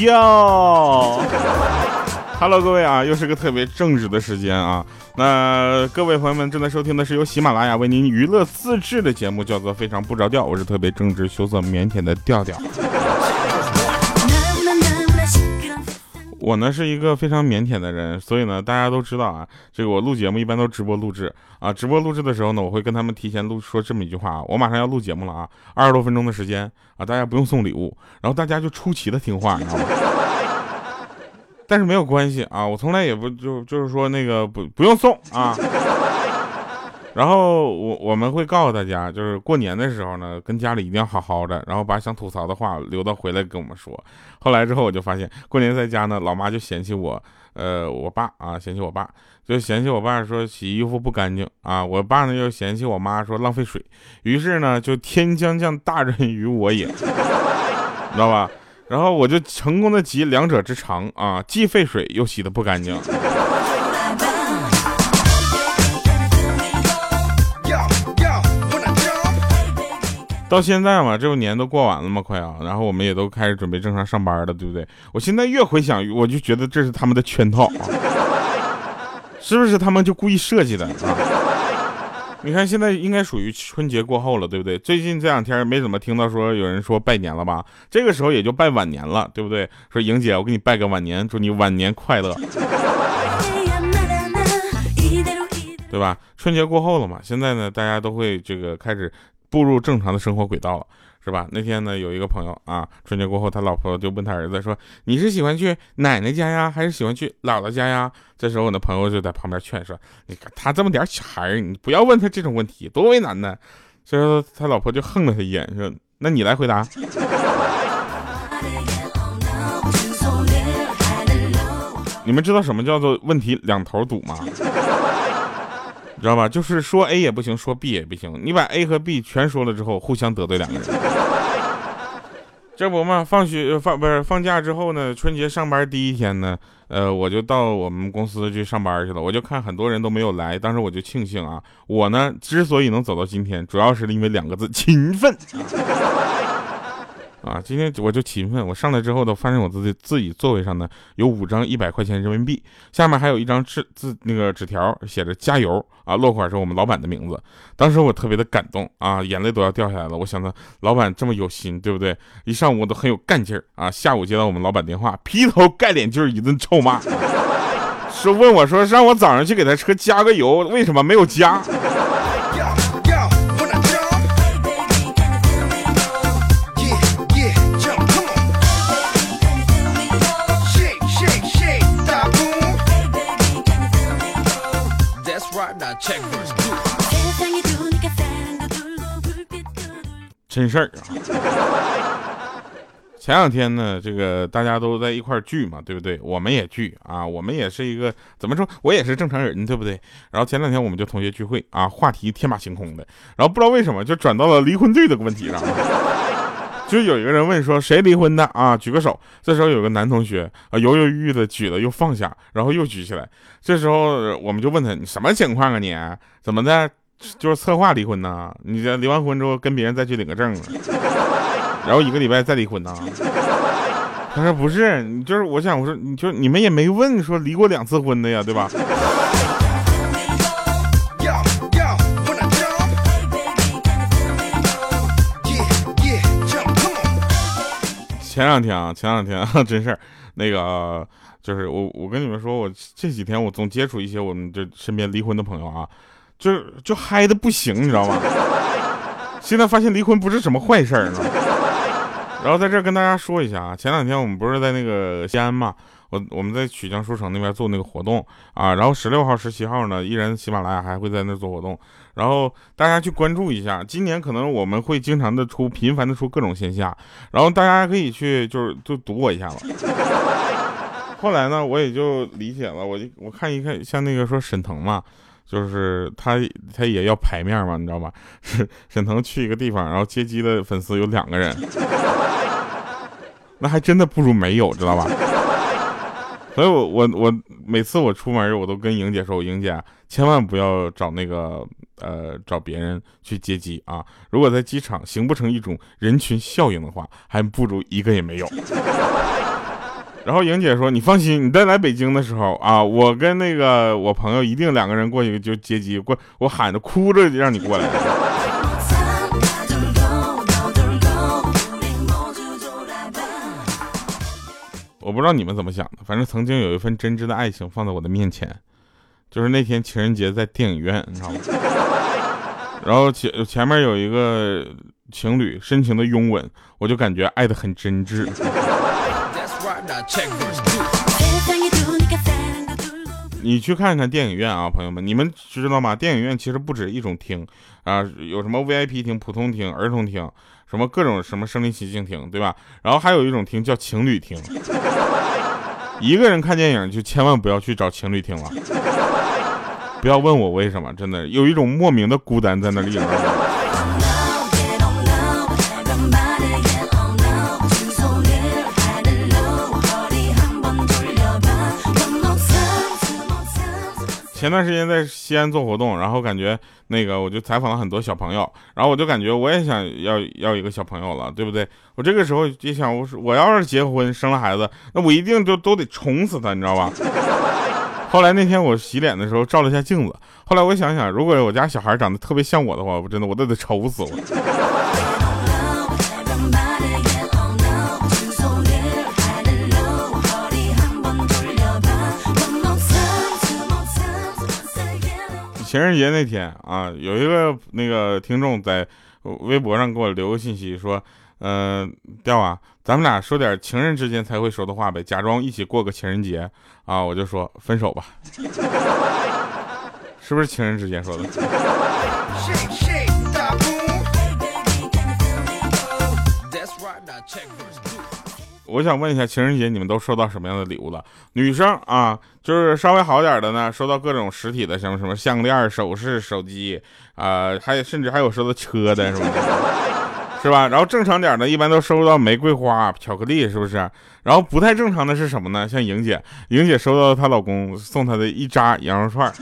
哟。Hello，各位啊，又是个特别正直的时间啊。那各位朋友们正在收听的是由喜马拉雅为您娱乐自制的节目，叫做《非常不着调》，我是特别正直、羞涩、腼腆的调调。我呢是一个非常腼腆的人，所以呢大家都知道啊，这个我录节目一般都直播录制啊。直播录制的时候呢，我会跟他们提前录说这么一句话啊：我马上要录节目了啊，二十多分钟的时间啊，大家不用送礼物，然后大家就出奇的听话，你知道吗？但是没有关系啊，我从来也不就就是说那个不不用送啊。然后我我们会告诉大家，就是过年的时候呢，跟家里一定要好好的，然后把想吐槽的话留到回来跟我们说。后来之后我就发现，过年在家呢，老妈就嫌弃我，呃，我爸啊嫌弃我爸，就嫌弃我爸说洗衣服不干净啊，我爸呢又嫌弃我妈说浪费水，于是呢就天将降大任于我也，知道吧？然后我就成功的集两者之长啊，既费水又洗的不干净。到现在嘛，这不年都过完了嘛，快啊！然后我们也都开始准备正常上班了，对不对？我现在越回想，我就觉得这是他们的圈套啊，是不是他们就故意设计的啊？你看现在应该属于春节过后了，对不对？最近这两天没怎么听到说有人说拜年了吧？这个时候也就拜晚年了，对不对？说莹姐，我给你拜个晚年，祝你晚年快乐，对吧？春节过后了嘛，现在呢，大家都会这个开始。步入正常的生活轨道了，是吧？那天呢，有一个朋友啊，春节过后，他老婆就问他儿子说：“你是喜欢去奶奶家呀，还是喜欢去姥姥家呀？”这时候，我的朋友就在旁边劝说：“你看他这么点小孩，你不要问他这种问题，多为难呢。”所以说，他老婆就横了他一眼，说：“那你来回答。” 你们知道什么叫做问题两头堵吗？知道吧？就是说 A 也不行，说 B 也不行。你把 A 和 B 全说了之后，互相得罪两个人。这不嘛，放学放不是放假之后呢？春节上班第一天呢，呃，我就到我们公司去上班去了。我就看很多人都没有来，当时我就庆幸啊，我呢之所以能走到今天，主要是因为两个字：勤奋。啊，今天我就勤奋，我上来之后呢，发现我自己自己座位上呢有五张一百块钱人民币，下面还有一张纸字那个纸条，写着加油啊，落款是我们老板的名字。当时我特别的感动啊，眼泪都要掉下来了。我想着老板这么有心，对不对？一上午我都很有干劲儿啊。下午接到我们老板电话，劈头盖脸就是一顿臭骂，说问我说让我早上去给他车加个油，为什么没有加？真事儿啊！前两天呢，这个大家都在一块聚嘛，对不对？我们也聚啊，我们也是一个怎么说？我也是正常人，对不对？然后前两天我们就同学聚会啊，话题天马行空的，然后不知道为什么就转到了离婚率的问题上。就有一个人问说谁离婚的啊？举个手。这时候有个男同学啊，犹犹豫豫的举了又放下，然后又举起来。这时候我们就问他你什么情况啊？你怎么的？就是策划离婚呢？你这离完婚之后跟别人再去领个证，然后一个礼拜再离婚呢？他说不是，你就是我想我说你就你们也没问说离过两次婚的呀，对吧？前两天啊，前两天啊，真事儿，那个就是我，我跟你们说，我这几天我总接触一些我们这身边离婚的朋友啊，就就嗨的不行，你知道吗？现在发现离婚不是什么坏事儿，然后在这儿跟大家说一下啊，前两天我们不是在那个西安嘛。我我们在曲江书城那边做那个活动啊，然后十六号、十七号呢，依然喜马拉雅还会在那做活动，然后大家去关注一下。今年可能我们会经常的出、频繁的出各种线下，然后大家可以去就是就堵我一下子。后来呢，我也就理解了，我就我看一看，像那个说沈腾嘛，就是他他也要排面嘛，你知道吧？沈沈腾去一个地方，然后接机的粉丝有两个人，那还真的不如没有，知道吧？所以，我我我每次我出门，我都跟莹姐说：“莹姐千万不要找那个呃找别人去接机啊！如果在机场行不成一种人群效应的话，还不如一个也没有。”然后莹姐说：“你放心，你再来北京的时候啊，我跟那个我朋友一定两个人过去就接机，过我喊着哭着让你过来。”我不知道你们怎么想的，反正曾经有一份真挚的爱情放在我的面前，就是那天情人节在电影院，你知道吗？然后前前面有一个情侣深情的拥吻，我就感觉爱的很真挚。你去看看电影院啊，朋友们，你们知道吗？电影院其实不止一种厅啊，有什么 VIP 厅、普通厅、儿童厅，什么各种什么声临其境听，对吧？然后还有一种听叫情侣听。一个人看电影就千万不要去找情侣听了，不要问我为什么，真的有一种莫名的孤单在那里。前段时间在西安做活动，然后感觉那个我就采访了很多小朋友，然后我就感觉我也想要要一个小朋友了，对不对？我这个时候就想，我说我要是结婚生了孩子，那我一定就都得宠死他，你知道吧？后来那天我洗脸的时候照了一下镜子，后来我想想，如果我家小孩长得特别像我的话，我真的我都得愁死我。情人节那天啊，有一个那个听众在微博上给我留个信息说：“嗯，调啊，咱们俩说点情人之间才会说的话呗，假装一起过个情人节啊。”我就说分手吧，是不是情人之间说的？我想问一下，情人节你们都收到什么样的礼物了？女生啊，就是稍微好点的呢，收到各种实体的，什么什么项链、首饰、手机，啊，还有甚至还有收到车的，是吧？是吧？然后正常点的，一般都收到玫瑰花、巧克力，是不是？然后不太正常的是什么呢？像莹姐，莹姐收到她老公送她的一扎羊肉串。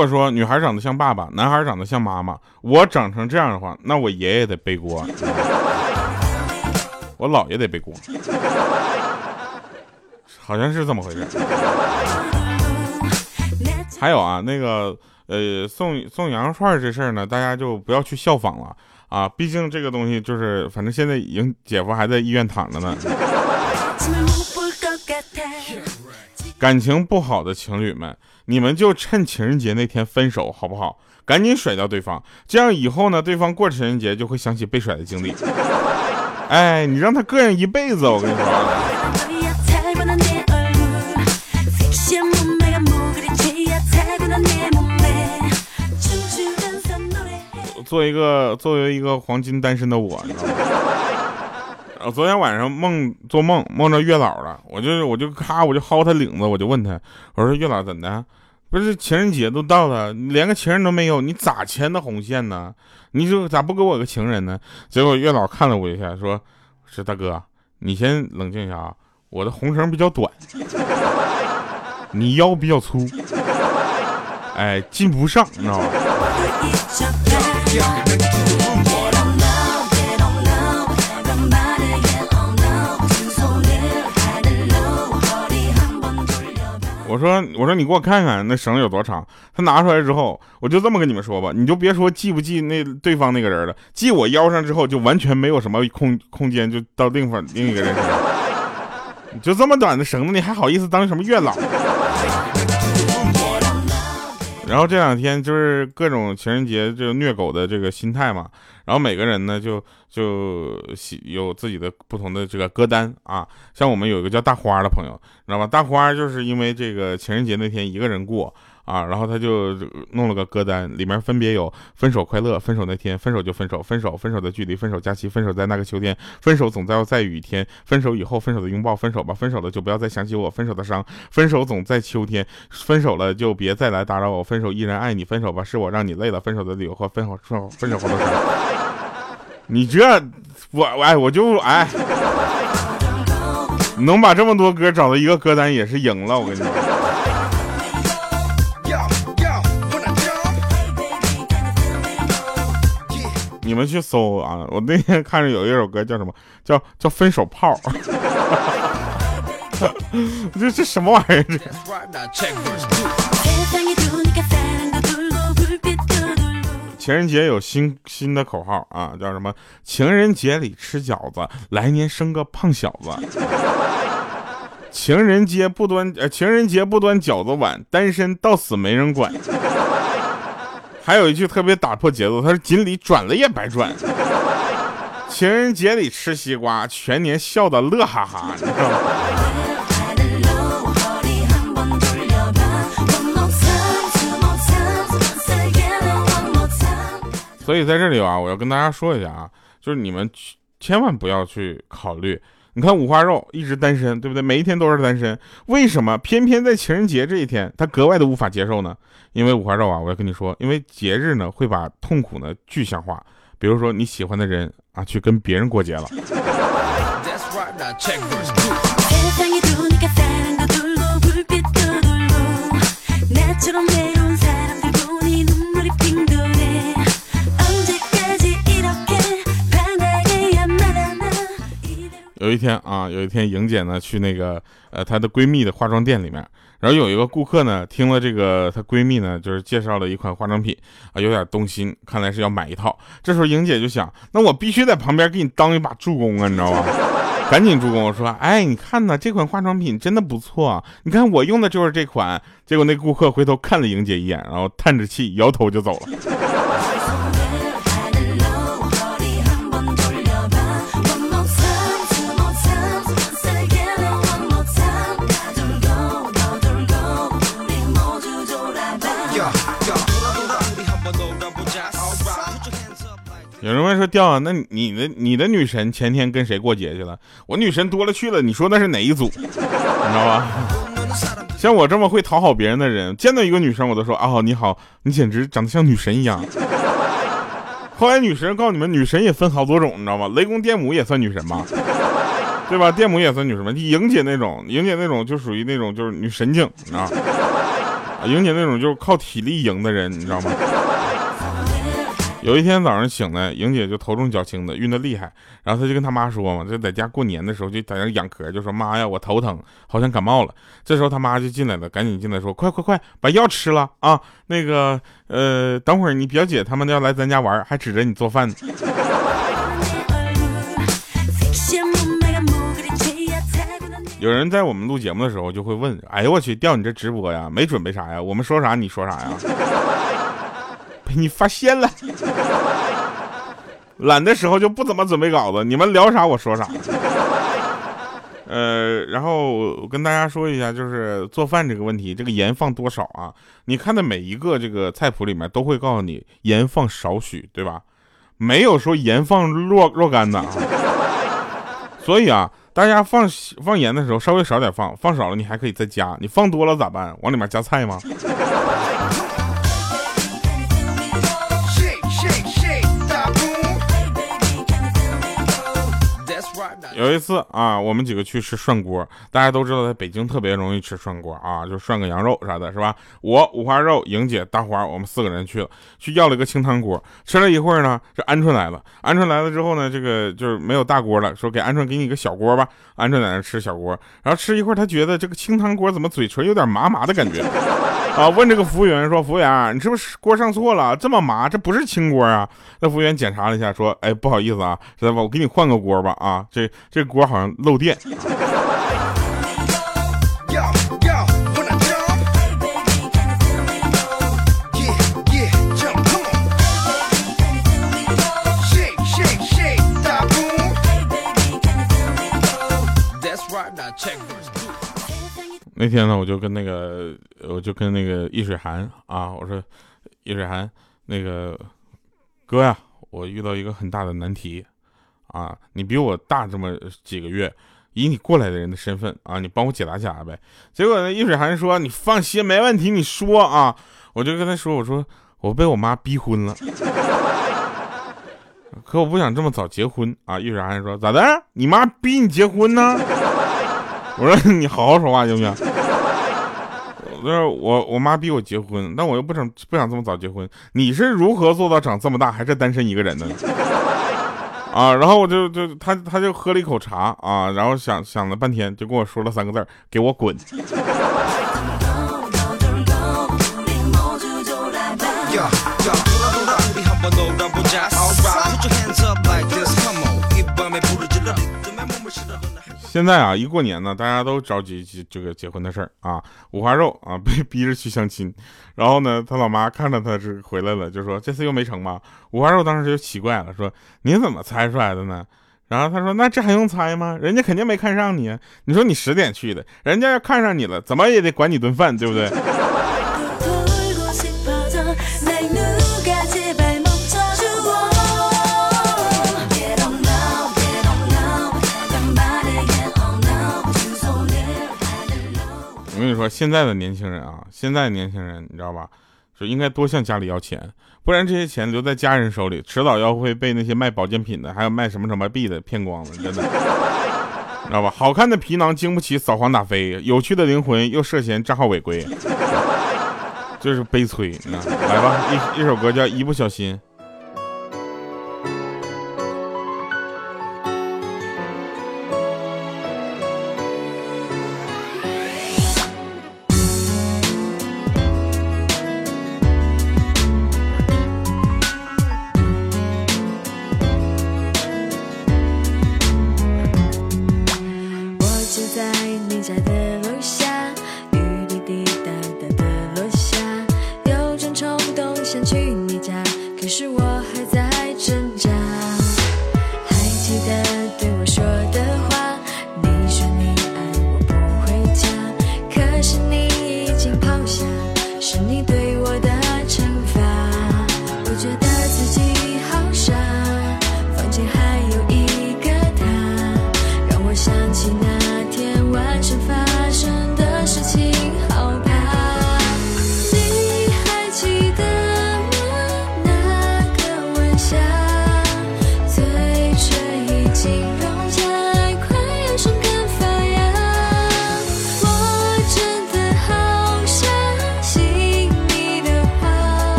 如果说女孩长得像爸爸，男孩长得像妈妈，我长成这样的话，那我爷爷得背锅，我姥爷得背锅，好像是这么回事。还有啊，那个呃，送送羊肉串这事儿呢，大家就不要去效仿了啊，毕竟这个东西就是，反正现在已经姐夫还在医院躺着呢。感情不好的情侣们。你们就趁情人节那天分手好不好？赶紧甩掉对方，这样以后呢，对方过情人节就会想起被甩的经历。哎，你让他膈应一辈子，我跟你说。作为一个作为一个黄金单身的我，你知道吗？我昨天晚上梦做梦梦着月老了，我就我就咔我就薅他领子，我就问他，我说月老怎的？不是情人节都到了，连个情人都没有，你咋牵的红线呢？你就咋不给我个情人呢？结果月老看了我一下，说：“是大哥，你先冷静一下啊，我的红绳比较短，你腰比较粗，哎，进不上，你知道吗？”我说我说你给我看看那绳有多长。他拿出来之后，我就这么跟你们说吧，你就别说系不系那对方那个人了，系我腰上之后就完全没有什么空空间，就到另方另一个人身上。就这么短的绳子，你还好意思当什么月老？然后这两天就是各种情人节就虐狗的这个心态嘛，然后每个人呢就就有自己的不同的这个歌单啊，像我们有一个叫大花的朋友，你知道吧？大花就是因为这个情人节那天一个人过。啊，然后他就弄了个歌单，里面分别有分手快乐、分手那天、分手就分手、分手、分手的距离、分手假期、分手在那个秋天、分手总在要在雨天、分手以后、分手的拥抱、分手吧、分手了就不要再想起我、分手的伤、分手总在秋天、分手了就别再来打扰我、分手依然爱你、分手吧是我让你累了、分手的理由和分手分手分手后的伤。你这我我哎我就哎。能把这么多歌找到一个歌单也是赢了，我跟你说。你们去搜啊！我那天看着有一首歌叫什么？叫叫分手炮。这这什么玩意儿？情人节有新新的口号啊，叫什么？情人节里吃饺子，来年生个胖小子。情人节不端呃，情人节不端饺子碗，单身到死没人管。还有一句特别打破节奏，他说锦鲤转了也白转。情人节里吃西瓜，全年笑得乐哈哈。你知道吗？所以在这里啊，我要跟大家说一下啊，就是你们千万不要去考虑。你看五花肉一直单身，对不对？每一天都是单身，为什么偏偏在情人节这一天他格外的无法接受呢？因为五花肉啊，我要跟你说，因为节日呢会把痛苦呢具象化。比如说你喜欢的人啊，去跟别人过节了。有一天啊，有一天莹姐呢去那个呃她的闺蜜的化妆店里面，然后有一个顾客呢听了这个她闺蜜呢就是介绍了一款化妆品啊，有点动心，看来是要买一套。这时候莹姐就想，那我必须在旁边给你当一把助攻啊，你知道吗？赶紧助攻，说，哎，你看呢，这款化妆品真的不错，你看我用的就是这款。结果那顾客回头看了莹姐一眼，然后叹着气摇头就走了。有人问说调啊，那你的你的女神前天跟谁过节去了？我女神多了去了，你说那是哪一组？你知道吧？像我这么会讨好别人的人，见到一个女生我都说啊你好，你简直长得像女神一样。后来女神告诉你们，女神也分好多种，你知道吗？雷公电母也算女神吗？对吧？电母也算女神吗？莹姐那种，莹姐那种就属于那种就是女神经，你知道吗？莹姐那种就是靠体力赢的人，你知道吗？有一天早上醒来，莹姐就头重脚轻的，晕的厉害。然后她就跟她妈说嘛，就在家过年的时候就在那养咳，就说妈呀，我头疼，好像感冒了。这时候她妈就进来了，赶紧进来说，快快快，把药吃了啊！那个呃，等会儿你表姐他们要来咱家玩，还指着你做饭呢。有人在我们录节目的时候就会问，哎呦我去，调你这直播呀，没准备啥呀？我们说啥你说啥呀？你发现了，懒的时候就不怎么准备稿子，你们聊啥我说啥。呃，然后我跟大家说一下，就是做饭这个问题，这个盐放多少啊？你看的每一个这个菜谱里面都会告诉你盐放少许，对吧？没有说盐放若若干的啊。所以啊，大家放放盐的时候稍微少点放，放少了你还可以再加，你放多了咋办？往里面加菜吗？有一次啊，我们几个去吃涮锅，大家都知道在北京特别容易吃涮锅啊，就涮个羊肉啥的，是吧？我五花肉、莹姐、大花，我们四个人去了，去要了一个清汤锅。吃了一会儿呢，这鹌鹑来了。鹌鹑来了之后呢，这个就是没有大锅了，说给鹌鹑给你一个小锅吧。鹌鹑在那吃小锅，然后吃一会儿，他觉得这个清汤锅怎么嘴唇有点麻麻的感觉 啊？问这个服务员说：“服务员，你是不是锅上错了？这么麻，这不是清锅啊？”那服务员检查了一下，说：“哎，不好意思啊，知道吧？我给你换个锅吧。啊，这。”这锅好像漏电。那天呢，我就跟那个，我就跟那个易水寒啊，我说，易水寒，那个哥呀，我遇到一个很大的难题。啊，你比我大这么几个月，以你过来的人的身份啊，你帮我解答解答呗。结果呢，易水寒说：“你放心，没问题，你说啊。”我就跟他说：“我说我被我妈逼婚了，可我不想这么早结婚啊。”易水寒说：“咋的？你妈逼你结婚呢？” 我说你好好说话行不行？我说我我妈逼我结婚，但我又不想不想这么早结婚。你是如何做到长这么大还是单身一个人的？啊，然后我就就他他就喝了一口茶啊，然后想想了半天，就跟我说了三个字给我滚。”现在啊，一过年呢，大家都着急这个结婚的事儿啊，五花肉啊，被逼着去相亲。然后呢，他老妈看着他是回来了，就说这次又没成吗？五花肉当时就奇怪了，说你怎么猜出来的呢？然后他说那这还用猜吗？人家肯定没看上你。你说你十点去的，人家要看上你了，怎么也得管你顿饭，对不对？我跟你说，现在的年轻人啊，现在年轻人，你知道吧？就应该多向家里要钱，不然这些钱留在家人手里，迟早要会被那些卖保健品的，还有卖什么什么币的骗光了，真的，知道吧？好看的皮囊经不起扫黄打非，有趣的灵魂又涉嫌账号违规，就是悲催。来吧，一一首歌叫《一不小心》。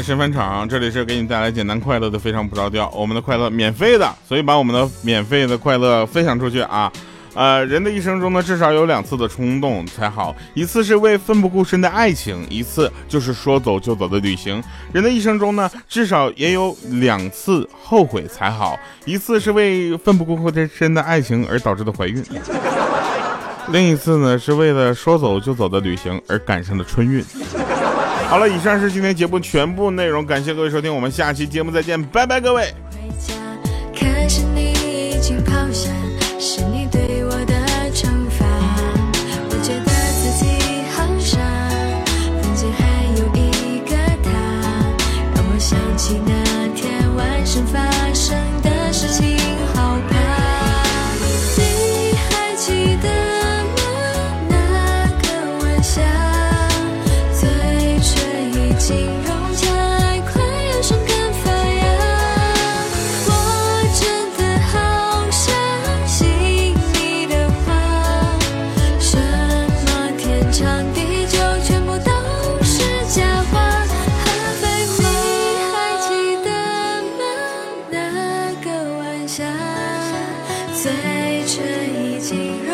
来，神返场，这里是给你带来简单快乐的非常不着调，我们的快乐免费的，所以把我们的免费的快乐分享出去啊！呃，人的一生中呢，至少有两次的冲动才好，一次是为奋不顾身的爱情，一次就是说走就走的旅行。人的一生中呢，至少也有两次后悔才好，一次是为奋不顾身的爱情而导致的怀孕，另一次呢，是为了说走就走的旅行而赶上的春运。好了，以上是今天节目全部内容，感谢各位收听，我们下期节目再见，拜拜，各位。心。嘴唇已经。